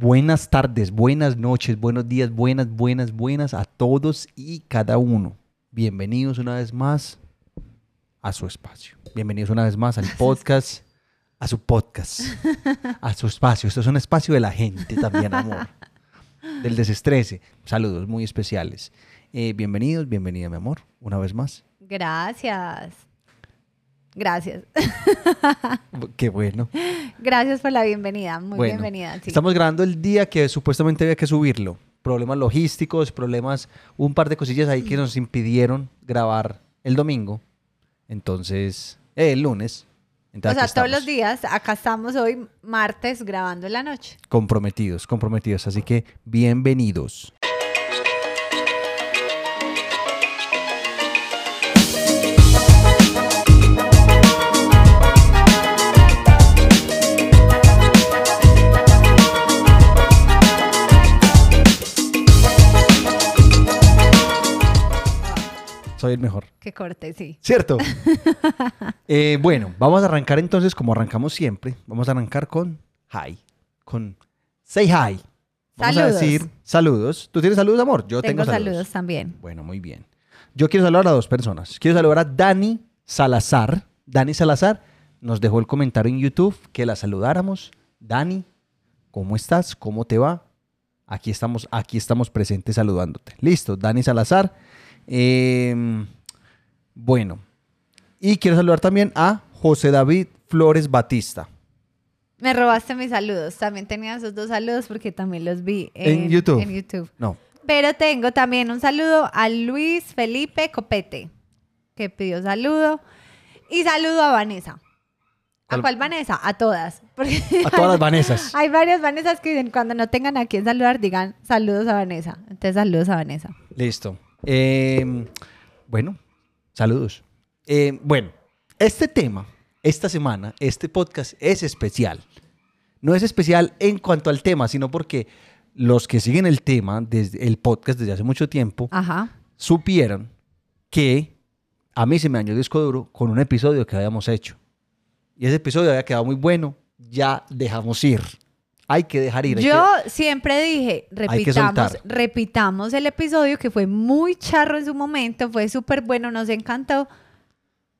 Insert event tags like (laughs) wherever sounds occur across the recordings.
Buenas tardes, buenas noches, buenos días, buenas, buenas, buenas a todos y cada uno. Bienvenidos una vez más a su espacio. Bienvenidos una vez más al (laughs) podcast, a su podcast, (laughs) a su espacio. Esto es un espacio de la gente también, amor. Del desestrese. Saludos muy especiales. Eh, bienvenidos, bienvenida, mi amor, una vez más. Gracias. Gracias. Qué bueno. Gracias por la bienvenida. Muy Bueno, bienvenida. sí. Estamos grabando el día que supuestamente había que subirlo. Problemas logísticos, problemas, un par de cosillas ahí que nos impidieron grabar el domingo. Entonces, eh, el lunes. O sea, todos los días, acá estamos hoy martes grabando en la noche. Comprometidos, comprometidos. Así que, bienvenidos. Soy el mejor. Qué corte, sí. ¿Cierto? (laughs) Eh, bueno, vamos a arrancar entonces como arrancamos siempre. Vamos a arrancar con hi. Con say hi. Vamos a Saludos. decir saludos. ¿Tú tienes saludos, amor? Yo tengo, Tengo saludos también. Bueno, muy bien. Yo quiero saludar a dos personas. Quiero saludar a Dani Salazar. Dani Salazar nos dejó el comentario en YouTube que la saludáramos. Dani, ¿cómo estás? ¿Cómo te va? Aquí estamos, aquí estamos presentes saludándote. Listo, Dani Salazar. Eh, bueno, y quiero saludar también a José David Flores Batista. Me robaste mis saludos. También tenía esos dos saludos porque también los vi en, En YouTube. en YouTube. No, Pero tengo también un saludo a Luis Felipe Copete, que pidió saludo. Y saludo a Vanessa. ¿A ¿Cuál? Vanessa? A todas. (laughs) Porque a todas las Vanesas. (laughs) Hay varias Vanessas que dicen cuando no tengan a quién saludar, digan saludos a Vanessa. Entonces, saludos a Vanessa. Listo. Eh, bueno, saludos. Eh, bueno, este tema, esta semana, este podcast es especial. No es especial en cuanto al tema, sino porque los que siguen el tema, desde el podcast desde hace mucho tiempo, Ajá. supieron que a mí se me dañó el disco duro con un episodio que habíamos hecho. Y ese episodio había quedado muy bueno, ya dejamos ir. Hay que dejar ir. Yo que- siempre dije, repitamos, repitamos el episodio que fue muy charro en su momento, fue súper bueno, nos encantó.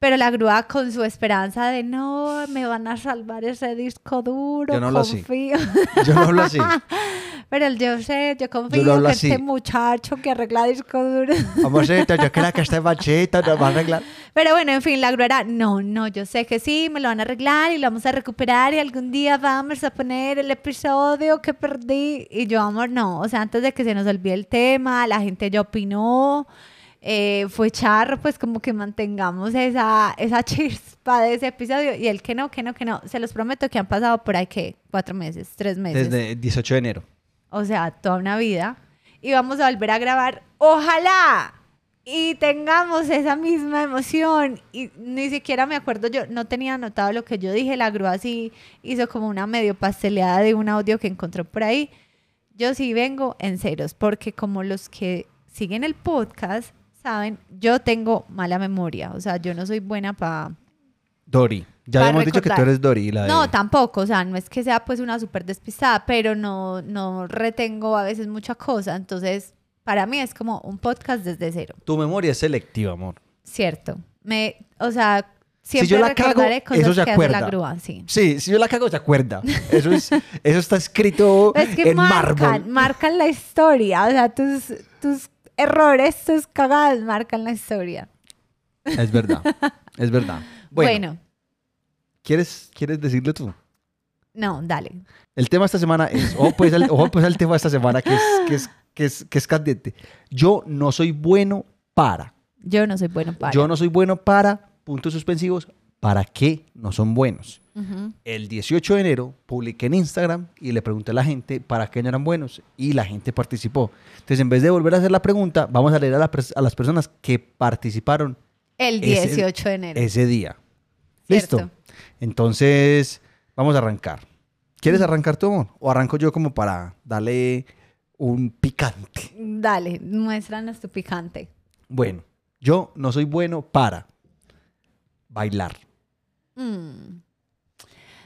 Pero la grúa con su esperanza de no, me van a salvar ese disco duro, Yo no hablo así. confío. (laughs) Yo no hablo así. Pero yo sé, yo confío hablo que así. este muchacho que arregla disco duro. (laughs) Amorcito, yo creo que este machito nos va a arreglar. Pero bueno, en fin, la grúa era, no, no, yo sé que sí, me lo van a arreglar y lo vamos a recuperar y algún día vamos a poner el episodio que perdí. Y yo, amor, no, o sea, antes de que se nos olvide el tema, la gente ya opinó, eh, fue charro, pues como que mantengamos esa, esa (laughs) chispa de ese episodio. Y el que no, que no, que no, se los prometo que han pasado por ahí, que Cuatro meses, tres meses. Desde el 18 de enero. O sea, toda una vida. Y vamos a volver a grabar. Ojalá y tengamos esa misma emoción. Y ni siquiera me acuerdo, yo no tenía anotado lo que yo dije. La grúa sí hizo como una medio pasteleada de un audio que encontró por ahí. Yo sí vengo en ceros, porque como los que siguen el podcast saben, yo tengo mala memoria. O sea, yo no soy buena para Dori. Ya habíamos dicho que tú eres Dori. La de- no, tampoco, o sea, no es que sea pues una súper despistada, pero no, no retengo a veces mucha cosa, entonces para mí es como un podcast desde cero, Tu memoria es selectiva, amor. cierto. Me, o sea, Si siempre yo la cago, cosas eso se que hace acuerda. la grúa, sí. Sí, si yo la cago, se acuerda. Eso, es, eso está escrito (laughs) Es que en marcan, mármol. marcan la historia, o sea, tus, tus errores, tus cagadas marcan la historia. Es verdad, es verdad. (laughs) Bueno, Bueno, ¿quieres, ¿quieres decirlo tú? no, dale. El tema esta semana es, ojo pues, al, ojo, pues al tema de esta semana que es, que, es, que, es, que es candente. Yo no soy bueno para. Yo no soy bueno para. Yo no soy bueno para, puntos suspensivos, ¿para qué no son buenos? El 18 de enero publiqué en Instagram y le pregunté a la gente para qué no eran buenos y la gente participó. Entonces, en vez de volver a hacer la pregunta, vamos a leer a, la pers- a las personas que participaron El Ese- 18 de enero. ese día. Cierto. ¿Listo? Entonces, vamos a arrancar. ¿Quieres arrancar tú, amor? ¿O arranco yo como para darle un picante? Dale, muéstranos tu picante. Bueno, yo no soy bueno para bailar. Mm.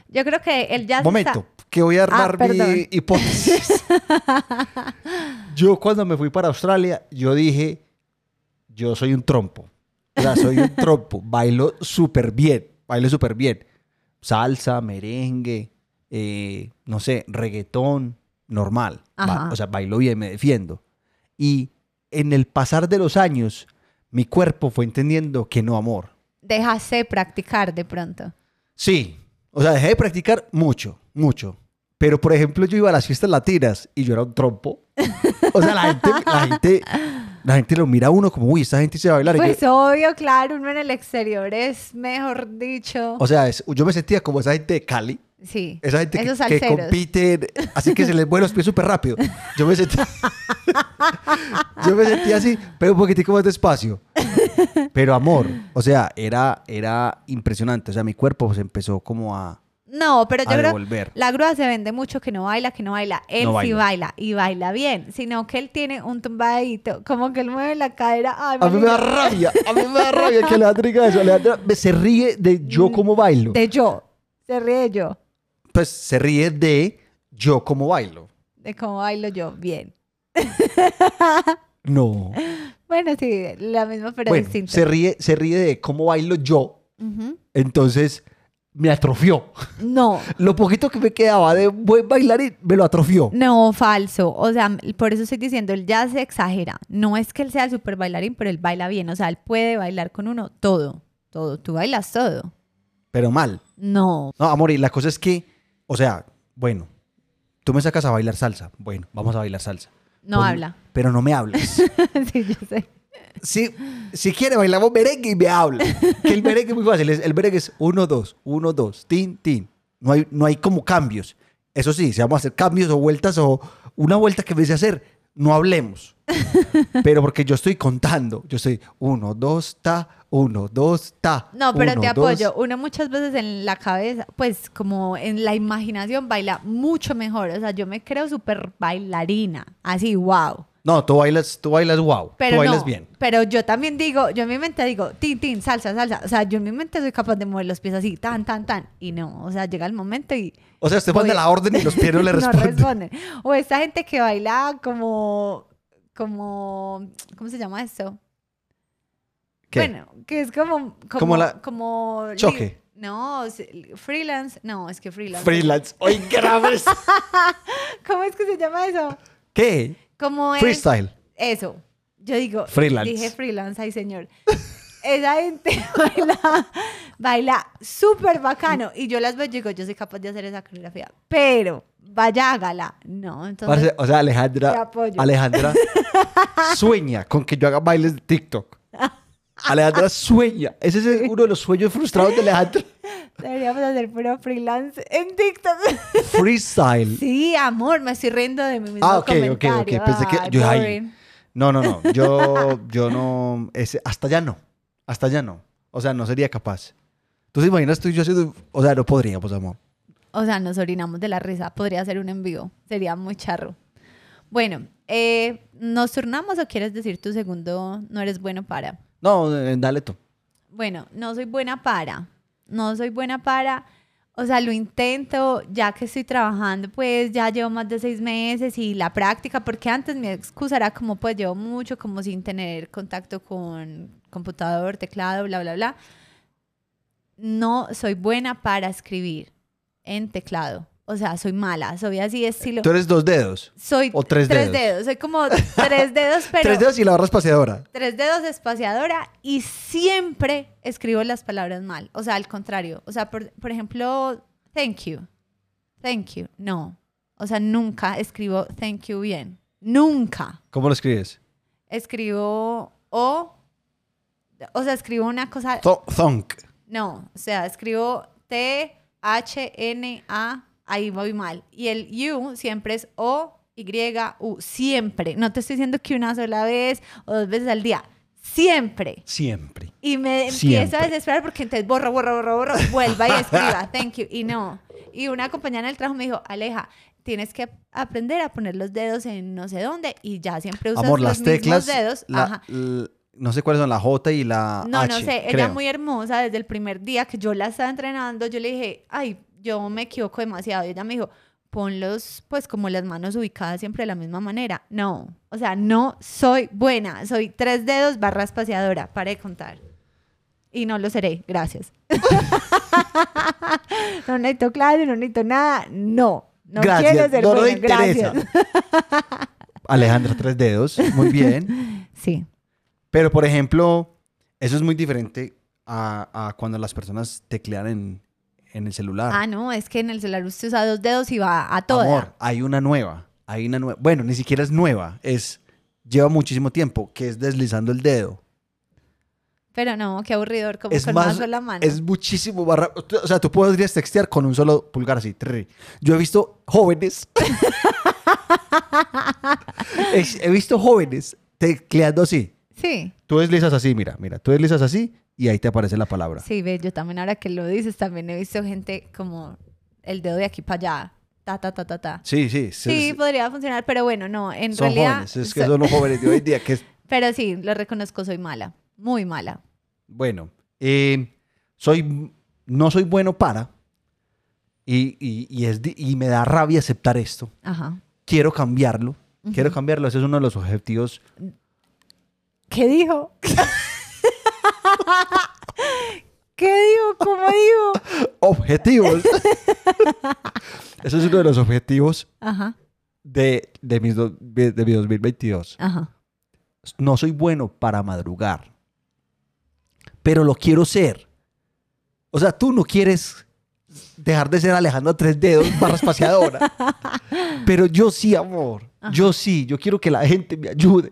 Yo creo que ya se Momento, está- que voy a armar mi hipótesis. (laughs) yo cuando me fui para Australia, yo dije, yo soy un trompo. O sea, soy un trompo. Bailo súper bien. Bailo súper bien. Salsa, merengue, eh, no sé, reggaetón, normal. Ba- o sea, bailo bien, me defiendo. Y en el pasar de los años, mi cuerpo fue entendiendo que no, amor. Dejaste de practicar de pronto. Sí, o sea, dejé de practicar mucho, mucho. Pero, por ejemplo, yo iba a las fiestas latinas y yo era un trompo. O sea, la gente, la gente, la gente lo mira a uno como, uy, esta gente se va a bailar. Y yo- Pues obvio, claro, uno en el exterior es mejor dicho. o sea, es- yo me sentía como esa gente de Cali. sí. Esa gente que, que así que se les mueven los pies súper rápido. Yo me sentía... (laughs) yo me sentía así, pero un poquitico más despacio. Pero amor, o sea, era, era impresionante. O sea, mi cuerpo se empezó como a... No, pero yo a creo devolver. la grúa se vende mucho que no baila, que no baila. Él No sí baila. baila y baila bien, sino que él tiene un tumbadito, como que él mueve la cadera. Ay, A mí me da marica. rabia, a mí me da rabia que Alejandra diga eso. Alejandra me- se ríe de yo como bailo. Mm, De yo. Se ríe de yo, Pues se ríe de yo como bailo. de cómo bailo yo. Bien. No. (laughs) Bueno, sí, la misma, pero bueno, distinto. se ríe, se ríe de cómo bailo yo. Entonces me atrofió. No, (laughs) Lo poquito que me quedaba de buen bailarín me lo atrofió. no, falso. O sea, por eso estoy diciendo, él ya se exagera. No es que él sea el super bailarín, pero él baila bien. O sea, él puede bailar con uno todo. Todo. Tú bailas todo. Pero mal. No. No, amor, y la cosa es que, o sea, bueno, tú me sacas a bailar salsa. Bueno, vamos a bailar salsa. No Pon- habla. Pero no me hables. (laughs) sí, yo sé. Si, si quiere, bailamos merengue y me habla. Que el merengue es muy fácil. El merengue es uno, dos, uno, dos, tin, tin. No hay, no hay como cambios. Eso sí, si vamos a hacer cambios o vueltas o una vuelta que me dice hacer, no hablemos. Pero porque yo estoy contando. Yo estoy uno, dos, ta, uno, dos, ta. No, pero uno, te dos. apoyo. Uno muchas veces en la cabeza, pues como en la imaginación baila mucho mejor. O sea, yo me creo súper bailarina. Así, wow. No, tú bailas, tú bailas wow. Pero tú bailas no, bien. Pero yo también digo, yo en mi mente digo, tin, tin, salsa, salsa. O sea, yo en mi mente soy capaz de mover los pies así, tan, tan, tan. Y no, o sea, llega el momento y O sea, usted manda la orden y los pies no le (laughs) responden. responden. O esta gente que baila como, como, ¿cómo se llama esto? ¿Qué? Bueno, que es como, como, Como la- como Choque. No, freelance, no, es que freelance. Freelance. ¡Oye, graves! (laughs) ¿Cómo es que se llama eso? ¿Qué? Como es Freestyle. eso. Yo digo, Freelance. dije freelance, ay señor. Esa gente (laughs) baila, baila súper bacano. Y yo las veo y digo, yo soy capaz de hacer esa coreografía. Pero, vaya, hágala. No, entonces. Parce, o sea, Te Alejandra, apoyo. Alejandra (laughs) sueña con que yo haga bailes de TikTok. Alejandra sueña. Ese es uno de los sueños frustrados de Alejandra. Deberíamos hacer puro freelance en TikTok. Freestyle. sí, amor, me estoy riendo de mi mismo ah, ok, ok, ok. comentario. Pensé que Ay, yo ahí. boring. No, no, no. Yo, (laughs) yo no. ese- hasta ya no. Hasta ya no. O sea, no sería capaz. ¿Tú te imaginas tú y yo haciendo.? O sea, no podríamos, amor. O sea, nos orinamos de la risa. Podría ser un envío. Sería muy charro. Bueno, eh, ¿nos turnamos o quieres decir tu segundo no eres bueno para? No, eh, dale tú. Bueno, no soy buena para. No soy buena para. O sea, lo intento, ya que estoy trabajando, pues ya llevo más de seis meses y la práctica, porque antes mi excusa era como, pues llevo mucho, como sin tener contacto con computador, teclado, bla, bla, bla. No soy buena para escribir en teclado. O sea, soy mala, soy así estilo. Tú eres dos dedos. Soy o tres dedos. Soy como tres dedos, (laughs) pero Tres dedos y la barra espaciadora. tres dedos espaciadora y siempre escribo las palabras mal. O sea, al contrario. O sea, por, por ejemplo, thank you. Thank you. No. O sea, nunca escribo thank you bien. Nunca. ¿Cómo lo escribes? Escribo o. O sea, escribo una cosa. Th- thunk. No. O sea, escribo T, H, N, A. Ahí voy mal. Y el you siempre es O, Y, U. Siempre. No te estoy diciendo que una sola vez o dos veces al día. Siempre. Siempre. Y me empiezo Siempre. a desesperar porque entonces borro, borro, borro, borro, vuelva y (laughs) escriba, thank you, y no. Y una compañera en el trabajo me dijo, Aleja, tienes que aprender a poner los dedos en no sé dónde y ya siempre usas Amor, los las mismos teclas. dedos. la- Ajá. no sé cuáles son, la J y la No, H. no sé, creo. muy hermosa desde el primer día que yo la estaba entrenando, yo le dije, ay, yo me equivoco demasiado. Y ella me dijo, ponlos pues como las manos ubicadas siempre de la misma manera. No, o sea, no soy buena. Soy tres dedos barra espaciadora. Para de contar. Y no lo seré. Gracias. (laughs) no necesito clase, no necesito nada. No. No Gracias, quiero ser no interesa. Gracias. (laughs) Alejandra, tres dedos. Muy bien. (laughs) Sí. Pero, por ejemplo, eso es muy diferente a, a cuando las personas teclean en, en el celular. Ah, no, es que en el celular usted usa dos dedos y va a toda. Amor, hay una nueva. Hay una nueva. Bueno, ni siquiera es nueva. Es lleva muchísimo tiempo, que es deslizando el dedo. Pero no, qué aburridor, como es con más, una sola mano. es muchísimo rápido. O sea, tú podrías textear con un solo pulgar así. trrr. Yo he visto jóvenes. (laughs) Es- he visto jóvenes tecleando así. Sí, Tú deslizas así, mira, mira. Tú deslizas así y ahí te aparece la palabra. sí, ve, yo también ahora que lo dices, también he visto gente como el dedo de aquí para allá. Ta, ta, ta, ta, ta. Sí, sí. Sí, son- podría funcionar, pero bueno, no, en son realidad... jóvenes. Es que so- son los jóvenes de hoy en día que es (laughs) Pero sí, lo reconozco, soy mala, muy mala. Bueno, eh, soy, no soy bueno para, y, y- y es, y me da rabia aceptar esto. Ajá. Quiero cambiarlo, quiero Ujú. cambiarlo. Ese es uno de los objetivos. ¿Qué dijo? (laughs) (laughs) ¿Qué dijo? ¿Cómo dijo? Objetivos. (laughs) Ese es uno de los objetivos Ajá, de, de, mis do- de, de mi 2022. ajá. No soy bueno para madrugar, pero lo quiero ser. O sea, tú no quieres dejar de ser Alejandro Tres Dedos barra espaciadora. (laughs) pero yo sí, amor. Yo sí. Yo quiero que la gente me ayude.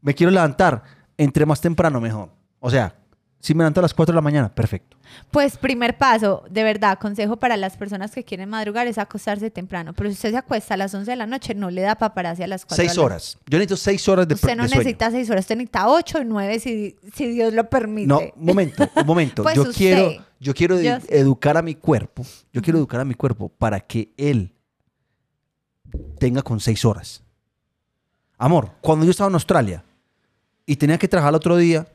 Me quiero levantar. Entre más temprano, mejor. O sea, si me levanto a las 4 de la mañana, perfecto. Pues primer paso, de verdad, consejo para las personas que quieren madrugar es acostarse temprano. Pero si usted se acuesta a las 11 de la noche, no le da paparazzi a las 4 Seis horas. Yo necesito seis horas de, Usted no de sueño. necesita 6 horas, usted necesita 8 o 9 si, si Dios lo permite. No, un momento, un momento. (laughs) Pues yo usted. quiero, yo quiero Yo educar a mi cuerpo. Yo quiero educar a mi cuerpo para que él tenga con seis horas. Amor, cuando yo estaba en Australia y tenía que trabajar el otro día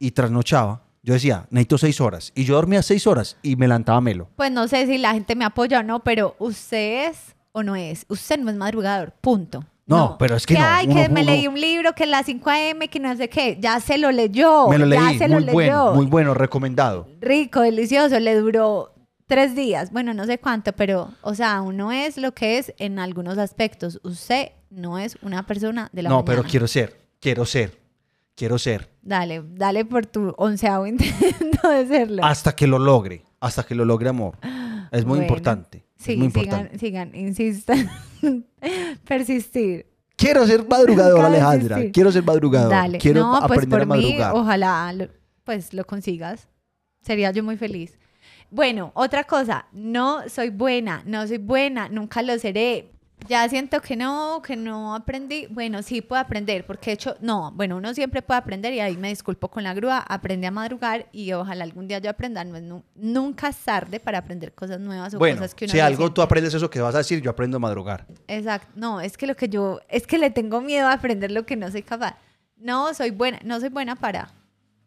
y trasnochaba, yo decía, necesito seis horas. Y yo dormía seis horas y me levantaba melo. Pues no sé si la gente me apoya o no, pero usted es o no es. Usted no es madrugador, punto. No, pero es que no, ay, uno- que me uno- leí un libro que es las 5 a.m., que no sé qué. Ya se lo leyó. me lo ya leí, se lo muy leyó. bueno, muy bueno, recomendado. Rico, delicioso. Le duró tres días. Bueno, no sé cuánto, pero, o sea, uno es lo que es en algunos aspectos. Usted no es una persona de la No, mañana. pero quiero ser, quiero ser, quiero ser. Dale, dale por tu onceavo (laughs) intento de serlo. Hasta que lo logre, hasta que lo logre, amor. Es muy Bueno. importante. Sí, es muy importante. sigan, sigan, insistan. (laughs) Persistir. Quiero ser madrugador, Alejandra. Quiero ser madrugador. Dale. Quiero no, pues aprender por a madrugar. mí, ojalá lo- pues lo consigas. Sería yo muy feliz. Bueno, otra cosa, no soy buena, no soy buena, nunca lo seré. Ya siento que no, que no aprendí. Bueno, sí puedo aprender, porque de hecho, no, bueno, uno siempre puede aprender y ahí me disculpo con la grúa, aprende a madrugar y ojalá algún día yo aprenda. No es nu- nunca es tarde para aprender cosas nuevas o bueno, cosas que uno si no algo tú aprendes eso que vas a decir, yo aprendo a madrugar. Exacto. No, es que lo que yo, es que le tengo miedo a aprender lo que no soy capaz. No soy buena, no soy buena para,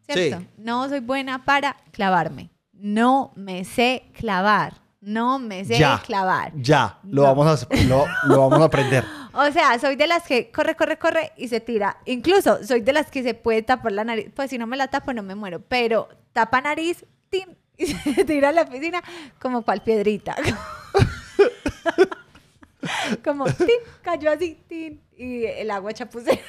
¿cierto? Sí. No soy buena para clavarme. No me sé clavar. No me sé Ya. clavar. Ya, lo, No. vamos a, lo, lo vamos a aprender. (laughs) O sea, soy de las que corre, corre, corre y se tira. Incluso soy de las que se puede tapar la nariz. Pues si no me la tapo no me muero. Pero tapa nariz, tin, (laughs) y se tira a la piscina como cual piedrita. (laughs) como tin, cayó así, tin, y el agua chapucera.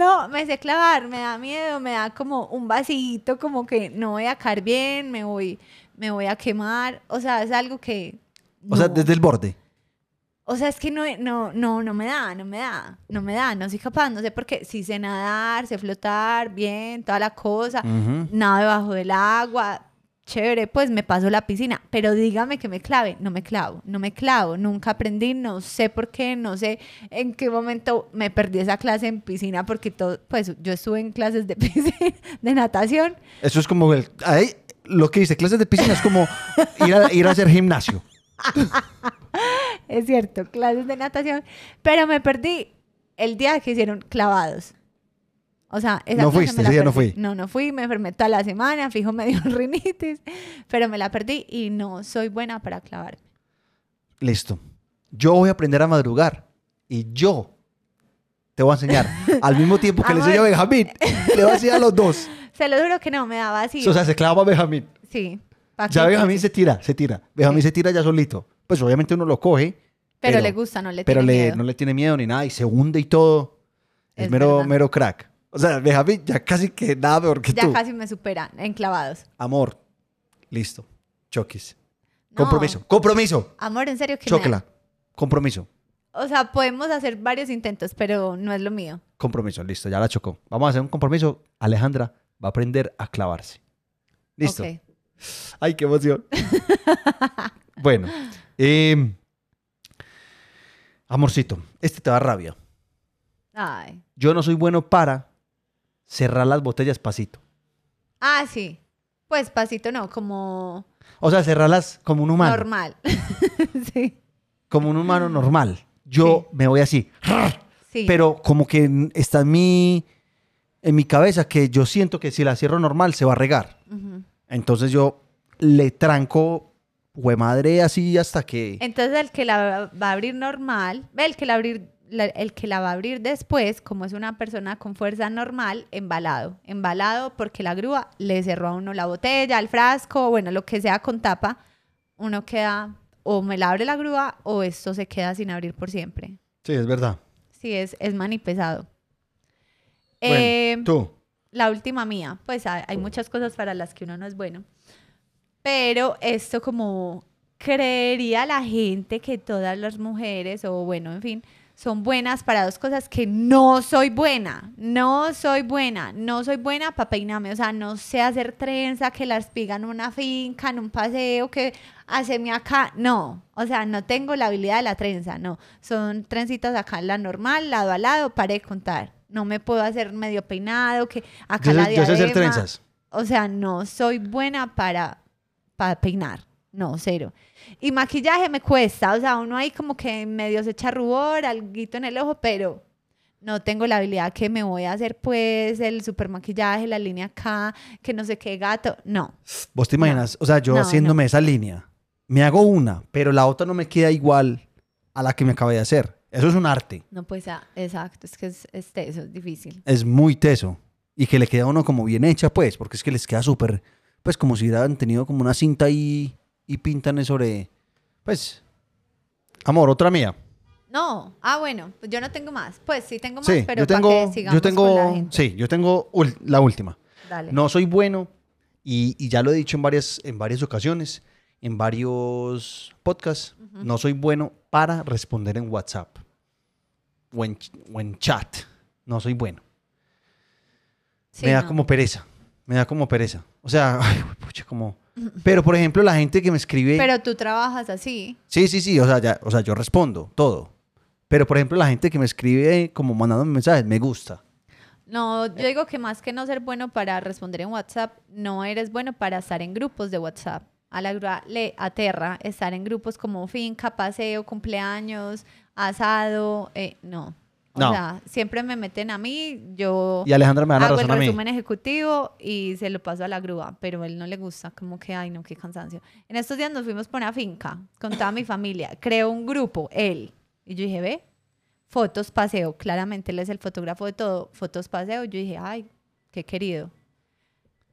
No, me sé clavar, me da miedo, me da como un vasito, como que no voy a caer bien, me voy, me voy a quemar. O sea, es algo que. O sea, desde el borde. O sea, es que no, no, no, no me da, no me da, no me da, no soy capaz, no sé por qué. Sí sé nadar, sé flotar, bien, toda la cosa, nada debajo del agua, chévere, pues me paso la piscina, pero dígame que me clave, no me clavo, no me clavo, nunca aprendí, no sé por qué, no sé en qué momento me perdí esa clase en piscina, porque todo, pues yo estuve en clases de (laughs) piscina, de natación, Eso es como el, ahí, lo que dice, clases de piscina es como ir a, ir a hacer gimnasio. (laughs) es cierto, clases de natación, pero me perdí el día que hicieron clavados. O sea, esa No fuiste, me la ese día no fui. No, no fui, me enfermé toda la semana, fijo me dio (laughs) rinitis, pero me la perdí y no soy buena para clavar. Listo. Yo voy a aprender a madrugar y yo te voy a enseñar (laughs) al mismo tiempo que le enseño a. Benjamín. Le voy a enseñar a los dos. (laughs) Se lo juro que no, me daba así. O sea, se clava Benjamín. sí. Ya Benjamín se tira, se tira. Benjamín Sí. se tira ya solito. Pues obviamente uno lo coge. Pero, pero- le gusta, no le pero tiene le, miedo. no le tiene miedo ni nada y se hunde y todo. Es, Es mero, verdad. mero crack. O sea, Benjamín ya casi que nada peor que Ya tú. casi me superan en clavados. Amor. Listo. Choquis. No. Compromiso. Compromiso. Amor, en serio que. Compromiso. O sea, podemos hacer varios intentos, pero no es lo mío. Compromiso. Listo. Ya la chocó. Vamos a hacer un compromiso. Alejandra va a aprender a clavarse. Listo. Ay, qué emoción. (laughs) bueno. eh, amorcito. Este te da rabia. Ay. Yo no soy bueno para cerrar las botellas pasito. Ah, sí. Pues pasito no, como O sea, cerrarlas como un humano. normal. (laughs) sí. Como un humano normal. Yo me voy así. Sí. Pero como que está en mi, en mi cabeza que yo siento que si la cierro normal se va a regar. Entonces yo le tranco, hue madre, así hasta que... Entonces el que la va a abrir normal, ve, el que la abrir la- el que la va a abrir después, como es una persona con fuerza normal, embalado. Embalado porque la grúa le cerró a uno la botella, el frasco, bueno, lo que sea con tapa, uno queda, o me la abre la grúa, o esto se queda sin abrir por siempre. Sí, es verdad. Sí, es, es mani pesado. Bueno, Eh, tú. la última mía, pues hay, hay muchas cosas para las que uno no es bueno. Pero esto como creería la gente que todas las mujeres, o bueno, en fin, son buenas para dos cosas que no soy buena. No soy buena. No soy buena para peinarme. O sea, no sé hacer trenza, que la espiga en una finca, en un paseo, que hacerme acá. No. O sea, no tengo la habilidad de la trenza. No. Son trencitas acá, la normal, lado a lado, para de contar. No me puedo hacer medio peinado, que acá Yo la sé, yo sé hacer diadema. trenzas. O sea, no soy buena para, para peinar. No, cero. Y maquillaje me cuesta. O sea, uno ahí como que medio se echa rubor, alguito en el ojo, pero no tengo la habilidad que me voy a hacer, pues, el super maquillaje, la línea acá, que no sé qué gato. No. Vos te imaginas, o sea, yo No, haciéndome esa línea, me hago una, pero la otra no me queda igual a la que me acabé de hacer. Eso es un arte. No, pues, ah, exacto. Es que es, es teso, es difícil. Es muy teso. Y que le queda a uno como bien hecha, pues, porque es que les queda súper, pues, como si hubieran tenido como una cinta ahí y pintan sobre, pues, amor, otra mía. No. Ah, bueno. Pues yo no tengo más. Pues sí tengo más, Sí, pero yo para tengo, que sigamos yo con la tengo, gente. sí, yo tengo la última. Dale. No soy bueno y, y ya lo he dicho en varias, en varias ocasiones, en varios podcasts, no soy bueno para responder en WhatsApp o en, o en chat. No soy bueno. Sí, me da no. como pereza. Me da como pereza. O sea, (laughs) ay, pucha, como... Pero, por ejemplo, la gente que me escribe... Pero tú trabajas así. Sí, sí, sí, o sea, ya, o sea, yo respondo todo. Pero, por ejemplo, la gente que me escribe como mandándome mensajes, me gusta. No, yo digo que más que no ser bueno para responder en WhatsApp, no eres bueno para estar en grupos de WhatsApp. A la grúa le aterra estar en grupos como finca, paseo, cumpleaños, asado, eh, no. O No. sea, siempre me meten a mí, yo Y Alejandra me hago el razón a mí. resumen ejecutivo y se lo paso a la grúa, pero a él no le gusta, como que, ay, no, qué cansancio. En estos días nos fuimos por una finca con toda mi familia, creó un grupo, él, y yo dije, ve, fotos paseo, claramente él es el fotógrafo de todo, fotos paseo, yo dije, ay, qué querido.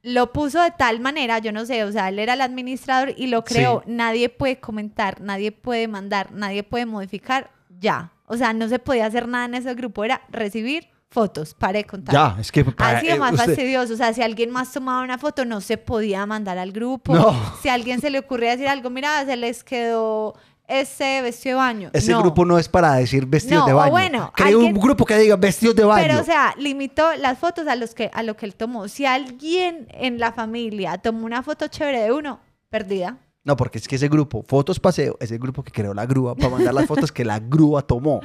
Lo puso de tal manera, yo no sé, o sea, él era el administrador y lo creó, Sí. nadie puede comentar, nadie puede mandar, nadie puede modificar, ya. O sea, no se podía hacer nada en ese grupo, era recibir fotos, para de contar. Ya, es que... para- Ha sido más usted- fastidioso. O sea, si alguien más tomaba una foto, no se podía mandar al grupo. No. Si a alguien se le ocurría decir algo, mira, se les quedó ese vestido de baño. Ese No. grupo no es para decir vestidos No, de o baño. bueno, Cree alguien- un grupo que diga vestidos de baño. Pero, o sea, limitó las fotos a, los que, a lo que él tomó. Si alguien en la familia tomó una foto chévere de uno, perdida. No, porque es que ese grupo, Fotos Paseo, es el grupo que creó la grúa para mandar las fotos que la (laughs) grúa tomó.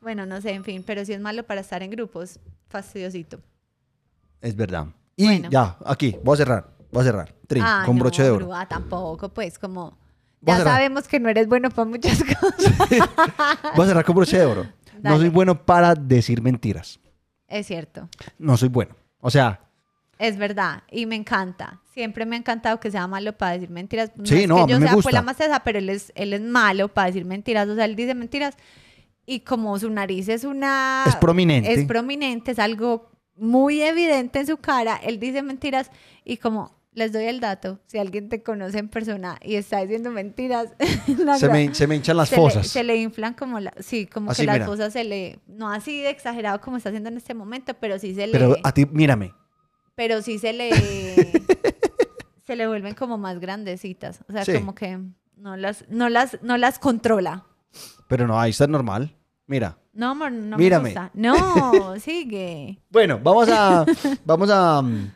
Bueno, no sé, en fin, pero si es malo para estar en grupos, fastidiosito. Es verdad. Y Bueno. ya, aquí, voy a cerrar. Voy a cerrar. Trin, Ah, con no, broche de oro. grúa tampoco, pues como... Ya sabemos que no eres bueno para muchas (laughs) cosas. Voy a cerrar con broche de oro. No soy bueno para decir mentiras. Es cierto. No soy bueno. O sea, Es verdad, y me encanta. Siempre me ha encantado que sea malo para decir mentiras. Sí, es no, que a mí yo me sea gusta. pues la más tesa, pero él es, él es malo para decir mentiras. O sea, él dice mentiras y como su nariz es una... Es prominente. Es prominente, es algo muy evidente en su cara. Él dice mentiras y como... Les doy el dato, si alguien te conoce en persona y está diciendo mentiras, (laughs) se me, se me hinchan las se le- fosas. se le inflan como la, sí, como Así, que las mira. fosas se le, no así de exagerado como está haciendo en este momento, pero sí se le, Pero a ti, mírame. Pero sí se le (laughs) se le vuelven como más grandecitas, o sea, Sí. como que no las no las no las controla. Pero no, ahí está normal. Mira. No, amor, no Mírame. me gusta. No, (laughs) sigue. Bueno, vamos a. vamos a. mm,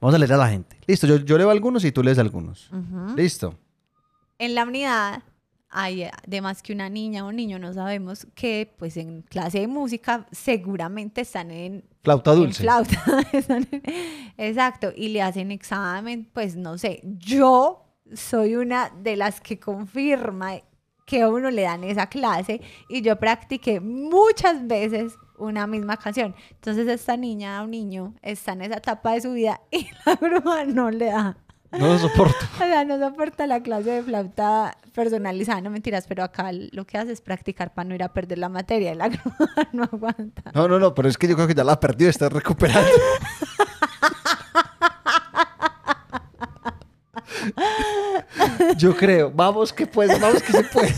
Vamos a leer a la gente. Listo, yo, yo leo algunos y tú lees algunos. Listo. En la unidad hay eh, de más que una niña o un niño, no sabemos que pues en clase de música seguramente están en Flauta en dulce. flauta. (laughs) Están en- Exacto. Y le hacen examen, pues no sé. Yo soy una de las que confirma que a uno le dan esa clase y yo practiqué muchas veces una misma canción. Entonces esta niña o niño está en esa etapa de su vida y (laughs) la grúa no le da. No lo soporto. (laughs) O sea, no soporta la clase de flauta personalizada, no mentiras, pero acá lo que hace es practicar para no ir a perder la materia y la (laughs) no aguanta. No, no, no, pero es que yo creo que ya la perdió y está recuperando. (laughs) Yo creo. Vamos que puede, vamos que se puede.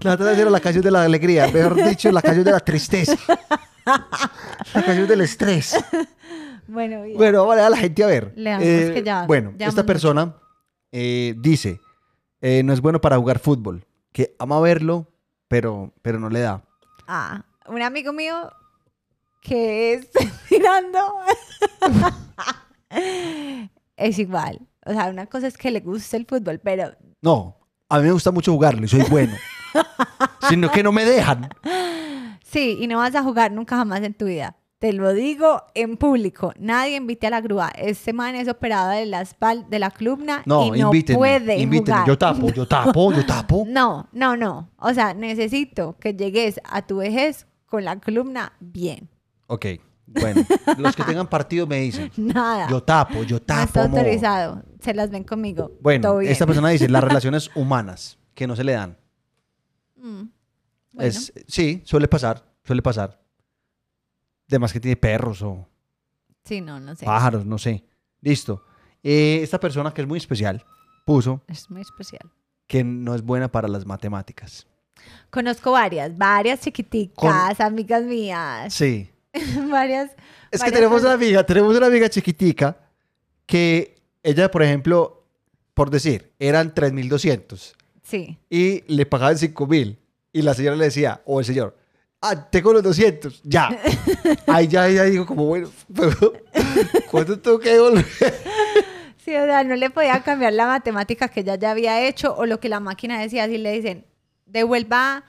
La otra vez era la canción de la alegría, mejor dicho, la canción de la tristeza. La canción del estrés. Bueno. Bueno, vamos a la gente a ver. Leamos, que ya- bueno, ya esta persona eh, dice, eh, no es bueno para jugar fútbol, que ama verlo, pero, pero no le da. Ah, un amigo mío que es (laughs) mirando es igual. O sea, una cosa es que le gusta el fútbol, pero No, a mí me gusta mucho jugarlo y soy bueno. (laughs) Sino que no me dejan. sí, y no vas a jugar nunca jamás en tu vida. Te lo digo en público. Nadie invite a la grúa. Este man es operado de la espalda, de la columna No, y no invítenme. puede invítenme. jugar. Yo tapo, yo tapo, yo (laughs) tapo. No, no, no. O sea, necesito que llegues a tu vejez con la columna bien. Ok, bueno. Los que tengan partido me dicen. (laughs) Nada. Yo tapo, yo no tapo. está autorizado. Se las ven conmigo. Bueno, esta persona dice las (laughs) relaciones humanas que no se le dan. Mm, bueno. Es, sí, suele pasar, suele pasar. Además que tiene perros o Sí, no, no sé. pájaros, no sé. Listo. Eh, esta persona que es muy especial puso Es muy especial. que no es buena para las matemáticas. Conozco varias, varias chiquiticas, amigas mías. Sí. (laughs) varias. Es que varias tenemos una personas- amiga, tenemos una amiga chiquitica que ella, por ejemplo, por decir, eran 3.200 Sí. y le pagaban 5.000 y la señora le decía, o el señor, ah, tengo los 200, ya. Ahí ya ella dijo como, bueno, pero, ¿cuánto tengo que devolver? Sí, o sea, no le podía cambiar la matemática que ella ya había hecho o lo que la máquina decía. Si le dicen, devuelva,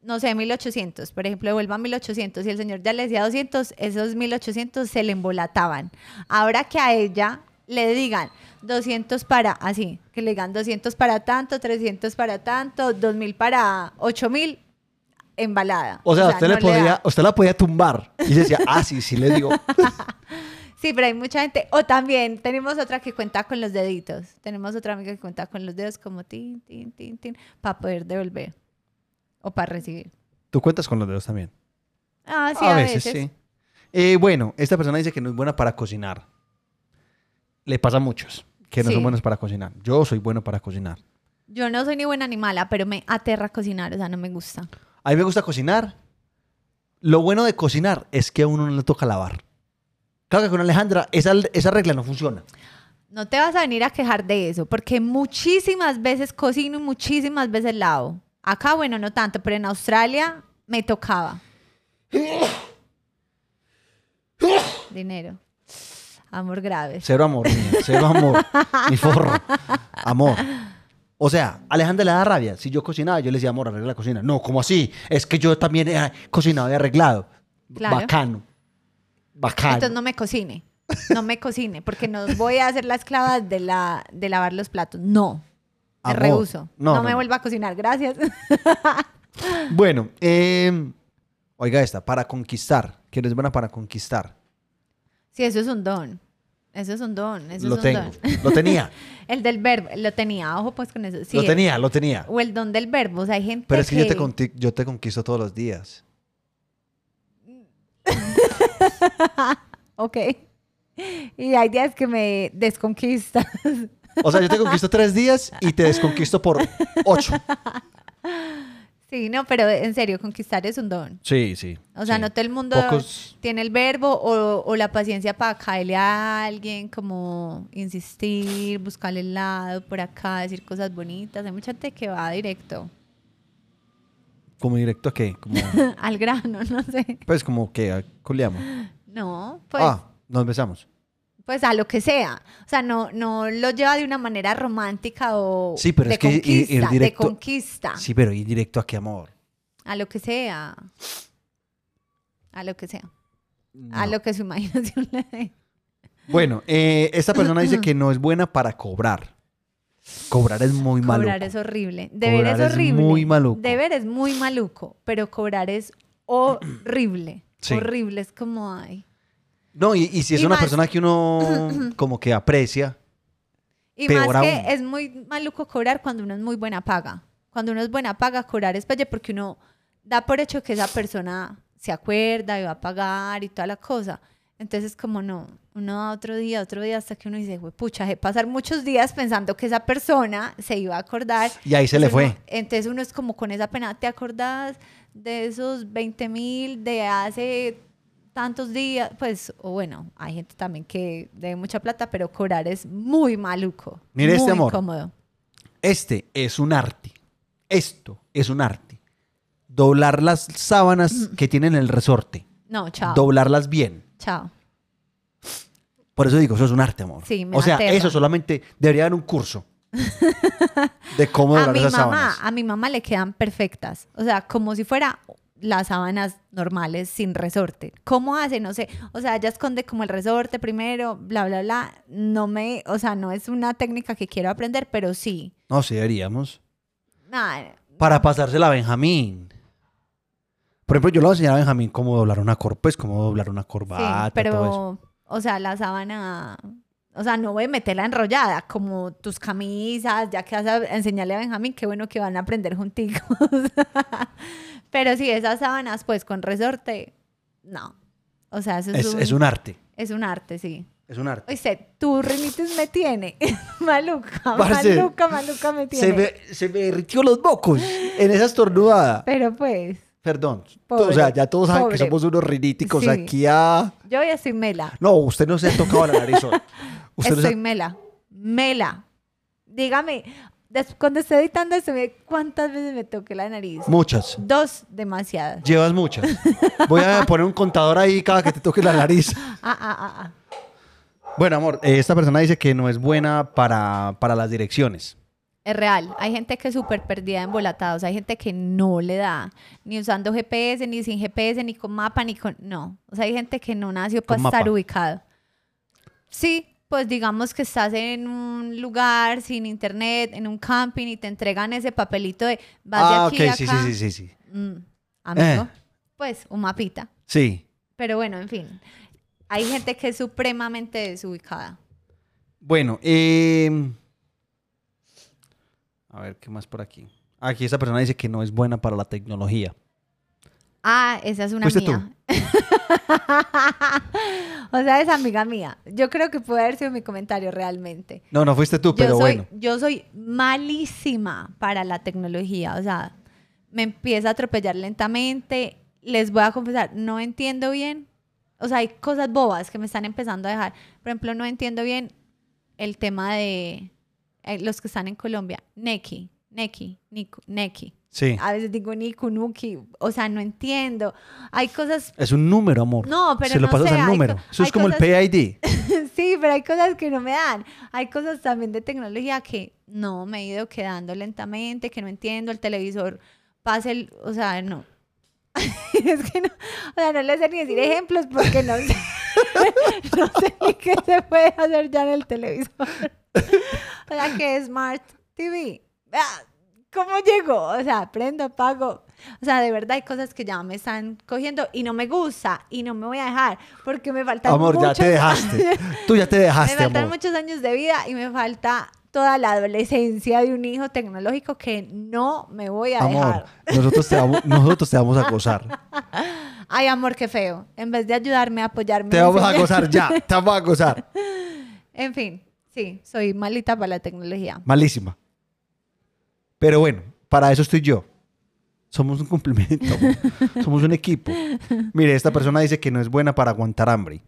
no sé, 1800, por ejemplo, devuelva 1800 y el señor ya le decía 200, esos 1800 se le embolataban. Ahora que a ella le digan 200 para, así, que le digan 200 para tanto, 300 para tanto, 2000 para 8000, embalada. O sea, usted, no le podía, da. usted la podía tumbar y decía, ah, sí, sí le digo. (laughs) Sí, pero hay mucha gente. O también tenemos otra que cuenta con los deditos. Tenemos otra amiga que cuenta con los dedos como tin, tin, tin, tin, para poder devolver. O para recibir. Tú cuentas con los dedos también. Ah, sí, a, veces. sí. Eh, bueno, esta persona dice que no es buena para cocinar. Le pasa a muchos que no Sí. son buenos para cocinar. Yo soy bueno para cocinar. Yo no soy ni buena animala, pero me aterra cocinar, o sea, no me gusta. A mí me gusta cocinar. Lo bueno de cocinar es que a uno no le toca lavar. Claro que con Alejandra esa, esa regla no funciona. No te vas a venir a quejar de eso, porque muchísimas veces cocino y muchísimas veces lavo. Acá, bueno, no tanto, pero en Australia me tocaba. Dinero. Amor grave. Cero amor, niña, cero amor. (laughs) Ni forro. Amor. O sea, Alejandra le da rabia. Si yo cocinaba, yo le decía, amor, arregla la cocina. No, ¿cómo así? Es que yo también he cocinado y arreglado. Claro. Bacano. Bacano. Entonces no me cocine. No me cocine, porque no voy a ser la esclava de, la, de lavar los platos. No. Me Amor. rehuso. No, No, no, me no. vuelva a cocinar. Gracias. (laughs) Bueno, eh, oiga esta, para conquistar, no es buena para conquistar. Sí, eso es un don. Eso es un don. Eso lo es un tengo. don. Lo tenía. (laughs) El del verbo, lo tenía, ojo pues con eso. Sí, lo tenía, lo tenía. O el don del verbo. O sea, hay gente Pero es que, que... yo, te yo te conquisto todos los días. (laughs) Ok. Y hay días que me desconquistas. O sea, yo te conquisto tres días y te desconquisto por ocho. (laughs) Sí, no, pero en serio, conquistar es un don. Sí, sí. O sea, sí. no todo el mundo Pocos- tiene el verbo o, o la paciencia para caerle a alguien, como insistir, buscarle el lado por acá, decir cosas bonitas. Hay mucha gente que va directo Como directo a qué? Como, (laughs) al grano, no sé. pues como que a- culiamos. No, pues, ah, nos besamos. Pues a lo que sea. O sea, no, no lo lleva de una manera romántica o Sí, pero de es que ir- ir conquista, de directo- conquista. Sí, pero ir directo a qué amor. A lo que sea. A lo que sea. A lo que su (laughs) imaginación le dé. Bueno, eh, esta persona dice que no es buena para cobrar. Cobrar es muy malo. Cobrar es horrible. Deber Cobrar es es horrible. muy maluco. Deber es muy maluco, pero cobrar es horrible. Sí. Horrible. Es como, ay. No, y, y si es Y una más- persona que uno (clears throat) como que aprecia, Y Peor más que aún. es muy maluco cobrar cuando uno es muy buena paga. Cuando uno es buena paga, cobrar es pelle porque uno da por hecho que esa persona se acuerda y va a pagar y toda la cosa. Entonces es como no, uno da otro día, otro día hasta que uno dice, "Jue pucha, de pasar muchos días pensando que esa persona se iba a acordar. y ahí se le fue. uno- entonces uno es como con esa pena, ¿te acordás de esos 20 mil de hace tantos días? Pues, o bueno, hay gente también que debe mucha plata, pero cobrar es muy maluco. Mire este muy amor. incómodo. Este es un arte. Esto es un arte. Doblar las sábanas que tienen el resorte. No, chao. Doblarlas bien. Chao. Por eso digo, eso es un arte, amor. Sí, me o sea, aterra. eso solamente debería haber un curso (laughs) de cómo A doblar mi esas mamá, sábanas. a mi mamá le quedan perfectas. O sea, como si fuera las sábanas normales sin resorte. ¿Cómo hace? No sé. O sea, ella esconde como el resorte primero, bla, bla, bla. No me, o sea, no es una técnica que quiero aprender, pero sí. No, sí, deberíamos. Para pasársela a Benjamín. Por ejemplo, yo le voy a enseñar a Benjamín cómo doblar una cor pues cómo doblar una corbata, sí, todo eso. pero, o sea, la sábana, o sea, no voy a meterla enrollada como tus camisas, ya que vas a enseñarle a Benjamín, qué bueno que van a aprender junticos. (laughs) pero sí, esas sábanas, pues, con resorte, no. O sea, eso es, Es, un, es un arte. es un arte, sí. Es un arte. Oíste, tu rinitis me tiene. (laughs) maluca, Parce, maluca, maluca me tiene. Se me, se me derritió los mocos en esa estornudada. Pero pues, Perdón. Pobre, o sea, ya todos saben pobre. que somos unos riníticos Sí. aquí a... yo ya soy mela. No, usted no se ha tocado la nariz hoy. (laughs) Usted no se Estoy mela. Mela. Dígame, cuando esté editando esto, ¿cuántas veces me toqué la nariz? Muchas. Dos, demasiadas. Llevas muchas. Voy a (laughs) poner un contador ahí cada que te toque la nariz. Ah, ah, ah, ah. Bueno, amor, eh, esta persona dice que no es buena para, para las direcciones. Es real. Hay gente que es súper perdida en volatados. Hay gente que no le da. Ni usando GPS, ni sin GPS, ni con mapa, ni con... No. O sea, hay gente que no nació para estar ubicado. Sí, pues digamos que estás en un lugar sin internet, en un camping y te entregan ese papelito de vas ah, de aquí a sí, acá. sí, sí, sí, sí. Mm, amigo, Eh. pues un mapita. Sí. Pero bueno, en fin. Hay gente que es supremamente desubicada. Bueno, eh, a ver, ¿qué más por aquí? Aquí esta persona dice que no es buena para la tecnología. Ah, esa es una ¿Fuiste tú? (laughs) (laughs) o sea, es amiga mía. Yo creo que puede haber sido mi comentario realmente. No, no fuiste tú, Yo pero soy, bueno. yo soy malísima para la tecnología. O sea, me empieza a atropellar lentamente. Les voy a confesar, no entiendo bien. O sea, hay cosas bobas que me están empezando a dejar. Por ejemplo, no entiendo bien el tema de eh, los que están en Colombia. Neki, Neki, Niku, Neki. Sí. A veces digo Niku, Nuki. O sea, no entiendo. Hay cosas Es un número, amor. No, pero Se lo no pasas sé, al número. co- Eso es como cosas- el PID. (laughs) sí, pero hay cosas que no me dan. Hay cosas también de tecnología que no me he ido quedando lentamente, que no entiendo. El televisor pasa el. O sea, no. (laughs) es que no. O sea, no les sé ni decir ejemplos porque no sé. (laughs) no sé ni qué se puede hacer ya en el televisor. o sea, que Smart TV. Ah, ¿Cómo llegó? O sea, prendo, apago. O sea, de verdad hay cosas que ya me están cogiendo y no me gusta y no me voy a dejar porque me faltan Amor, ya muchos te dejaste. (laughs) Tú ya te me dejaste, faltan amor. muchos años de vida y me falta toda la adolescencia de un hijo tecnológico que no me voy a Amor, dejar. nosotros te, vamos, nosotros te vamos a gozar. (laughs) Ay, amor, qué feo. En vez de ayudarme a apoyarme. Te me vamos a gozar ya. Te vamos a gozar. (laughs) En fin, sí, soy malita para la tecnología. Malísima. Pero bueno, para eso estoy yo. Somos un complemento. (laughs) Somos un equipo. Mire, esta persona dice que no es buena para aguantar hambre.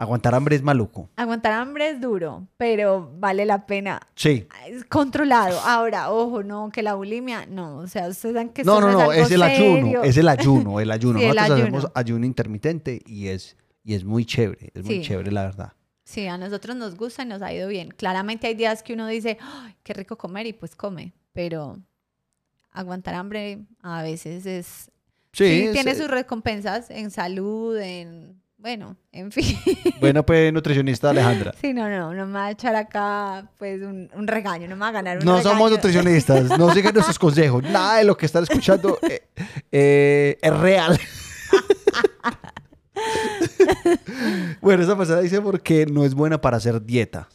Aguantar hambre es maluco. Aguantar hambre es duro, pero vale la pena. Sí. Es controlado. Ahora, ojo, no, que la bulimia, no. O sea, ustedes saben que No, no, no, es, es el ayuno. Es el ayuno, el (laughs) ayuno. Sí, el Nosotros ayuno. hacemos ayuno intermitente y es, y es muy chévere. Es muy Sí. chévere, la verdad. Sí, a nosotros nos gusta y nos ha ido bien. Claramente hay días que uno dice, "Ay, qué rico comer y pues come, pero aguantar hambre a veces es... Sí, tiene eh, sus recompensas en salud, en... Bueno, en fin. (laughs) Bueno, pues nutricionista Alejandra. Sí, no, no, no me va a echar acá pues un, un regaño, no me va a ganar un No regaño. somos nutricionistas, no sigan nuestros (laughs) consejos. Nada de lo que están escuchando eh, eh, es real. Bueno, esa persona dice porque no es buena para hacer dieta.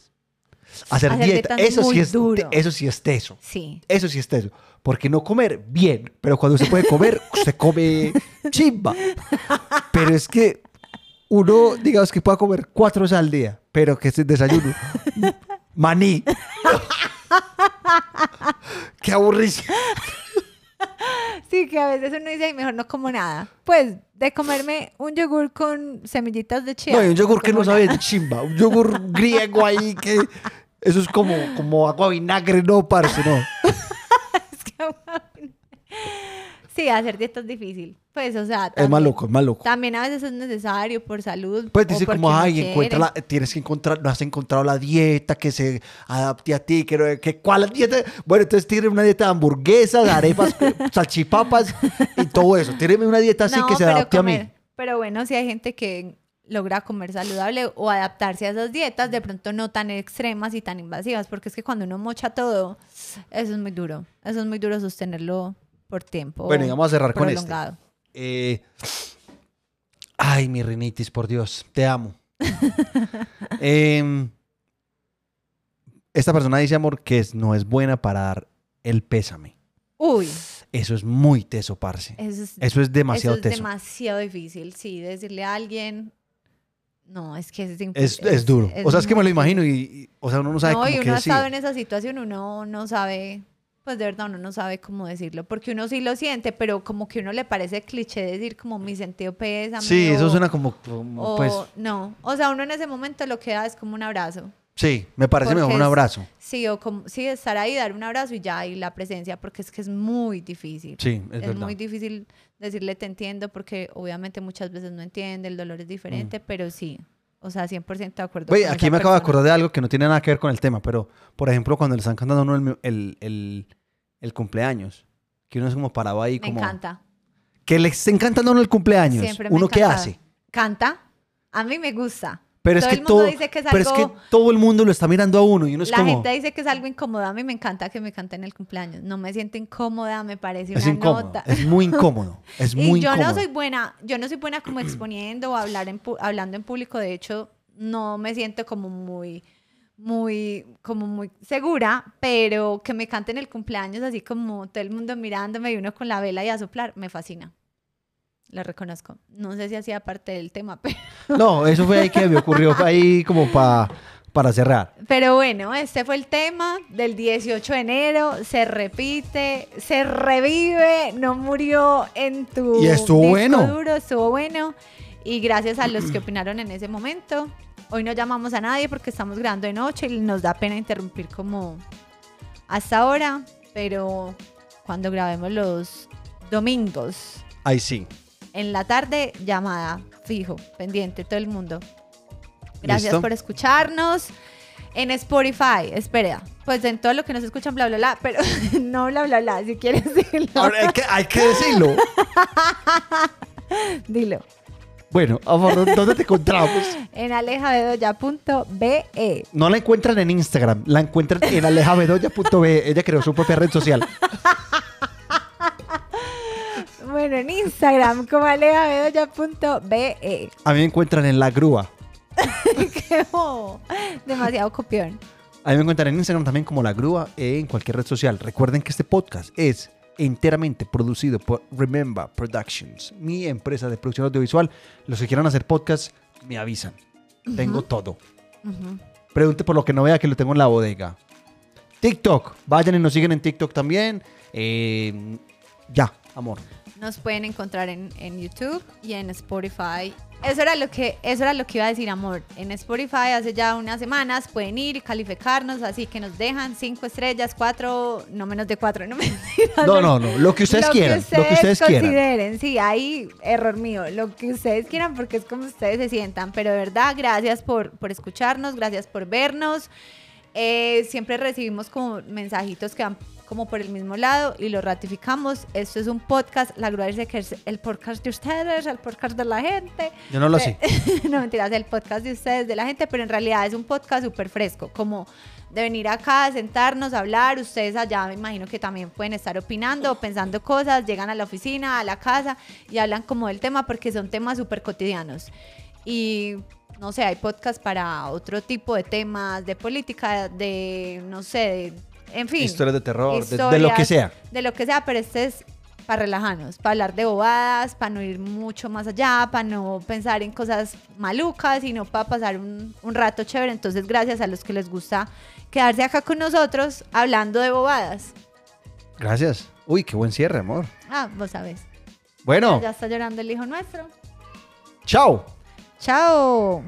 Hacer, Hacer dieta, dieta es eso sí es duro. eso sí es teso. Sí, Eso sí es teso. Porque no comer bien, pero cuando usted puede comer, (laughs) usted come chimba. Pero es que uno, digamos que pueda comer cuatro veces al día, pero que es el desayuno. (laughs) Maní. (laughs) Qué aburrición. (laughs) sí, que a veces uno dice, "Ay, mejor no como nada. Pues de comerme un yogur con semillitas de chía. No, y un yogur que no sabe de chimba. Un yogur griego ahí que. Eso es como, como agua vinagre, no, parce, no. (laughs) Es que, sí, hacer dieta es difícil. Pues, o sea, Es también- maluco, es maluco. También a veces es necesario por salud. Pues dice como, ay, quiere". encuentra la, tienes que encontrar, no has encontrado la dieta que se adapte a ti, que, que ¿cuál dieta? Bueno, entonces tiene una dieta de hamburguesas, arepas, (laughs) salchipapas y todo eso. Tiene una dieta así No, que se adapte a mí. Pero bueno, si hay gente que logra comer saludable o adaptarse a esas dietas, de pronto no tan extremas y tan invasivas, porque es que cuando uno mocha todo, eso es muy duro. Eso es muy duro sostenerlo por tiempo. Bueno, y vamos a cerrar con este. Eh, ay, mi rinitis, por Dios, te amo. (laughs) Em, esta persona dice, amor, que no es buena para dar el pésame. Uy, Eso es muy teso, parce. eso es, Eso es demasiado eso es teso. demasiado difícil, sí, decirle a alguien, no, es que es Es, es duro. o sea, es que me lo imagino y, y- o sea, uno no sabe no, cómo y uno ha estado en esa situación, uno no sabe, pues de verdad uno no sabe cómo decirlo, porque uno sí lo siente, pero como que uno le parece cliché decir como mi sentido pesa. Sí, eso suena como, como, o, pues, no, o sea, uno en ese momento lo que da es como un abrazo. sí, me parece porque mejor un es- abrazo. Sí, o como, sí, estar ahí, dar un abrazo y ya, y la presencia, porque es que es muy difícil. Sí, es, Es, verdad. muy difícil decirle te entiendo porque obviamente muchas veces no entiende, el dolor es diferente, pero sí, o sea, 100% de acuerdo. Oye, aquí me acabo de acordar de algo que no tiene nada que ver con el tema, pero, por ejemplo, cuando le están cantando a uno el, el, el- el cumpleaños, que uno es como parado ahí Me como... encanta. Que le estén cantando a uno el cumpleaños. Siempre me ¿Uno qué encantado. hace? Canta. A mí me gusta. Pero es que el mundo todo, dice que es pero es que algo- todo el mundo lo está mirando a uno y uno es La como gente dice que es algo incómodo. A mí me encanta que me canten el cumpleaños. No me siento incómoda, me parece es una incómodo, nota. es muy incómodo, (laughs) es y muy yo incómodo. no soy buena, yo no soy buena como exponiendo o hablar en hablando en público. De hecho, no me siento como muy, muy, como muy segura, pero que me canten el cumpleaños así como todo el mundo mirándome y uno con la vela y a soplar, me fascina. Lo reconozco. No sé si hacía parte del tema, (laughs) pero... No, eso fue ahí que me ocurrió ahí como pa- para cerrar. Pero bueno, este fue el tema del 18 de enero. Se repite, se revive, no murió en tu. Y estuvo disco bueno. duro, estuvo bueno. Y gracias a los que opinaron en ese momento. Hoy no llamamos a nadie porque estamos grabando de noche y nos da pena interrumpir como hasta ahora. Pero cuando grabemos los domingos Ahí sí. En la tarde, llamada fijo, pendiente, todo el mundo. Gracias ¿Listo? por escucharnos. En Spotify, espera, pues en todo lo que nos escuchan, bla, bla, bla, pero (laughs) no bla, bla, bla, si quieres decirlo, Ahora hay que, hay que decirlo. (laughs) dilo. Bueno, amor, ¿dónde te encontramos? (laughs) En alejabedoya.be. No la encuentran en Instagram, la encuentran en alejabedoya.be. Ella creó su propia red social. Bueno, en Instagram como alejabedoya.be. A mí me encuentran en La Grúa. (laughs) Qué bobo. Demasiado copión. A mí me encuentran en Instagram también como La Grúa e en cualquier red social. Recuerden que este podcast es enteramente producido por Remember Productions, mi empresa de producción audiovisual. Los que quieran hacer podcast, me avisan. Tengo todo. Pregunte por lo que no vea que lo tengo en la bodega. TikTok, vayan y nos siguen en TikTok también. Eh, ya, amor. Nos pueden encontrar en, en YouTube y en Spotify. Eso era, lo que, eso era lo que iba a decir, amor. En Spotify hace ya unas semanas pueden ir y calificarnos, así que nos dejan cinco estrellas, cuatro, no menos de cuatro, no. (laughs) No, no, no, lo que ustedes quieran, lo que ustedes quieran. consideren, sí, ahí, error mío, lo que ustedes quieran porque es como ustedes se sientan. Pero de verdad, gracias por, por escucharnos, gracias por vernos. Eh, siempre recibimos como mensajitos que van como por el mismo lado y lo ratificamos. Esto es un podcast, la grúa dice que es el podcast de ustedes, el podcast de la gente. Yo no lo sé. (laughs) no mentiras, el podcast de ustedes, de la gente, pero en realidad es un podcast súper fresco, como de venir acá, sentarnos, hablar. Ustedes allá me imagino que también pueden estar opinando, pensando cosas, llegan a la oficina, a la casa y hablan como del tema porque son temas súper cotidianos. Y no sé, hay podcast para otro tipo de temas, de política, de, no sé, de en fin. Historias de terror, de, lo que sea. De lo que sea, pero este es para relajarnos, para hablar de bobadas, para no ir mucho más allá, para no pensar en cosas malucas, sino para pasar un, un rato chévere. Entonces, gracias a los que les gusta quedarse acá con nosotros hablando de bobadas. Gracias. Uy, qué buen cierre, amor. Ah, vos sabés. Bueno. Ya está llorando el hijo nuestro. Chao. Chao.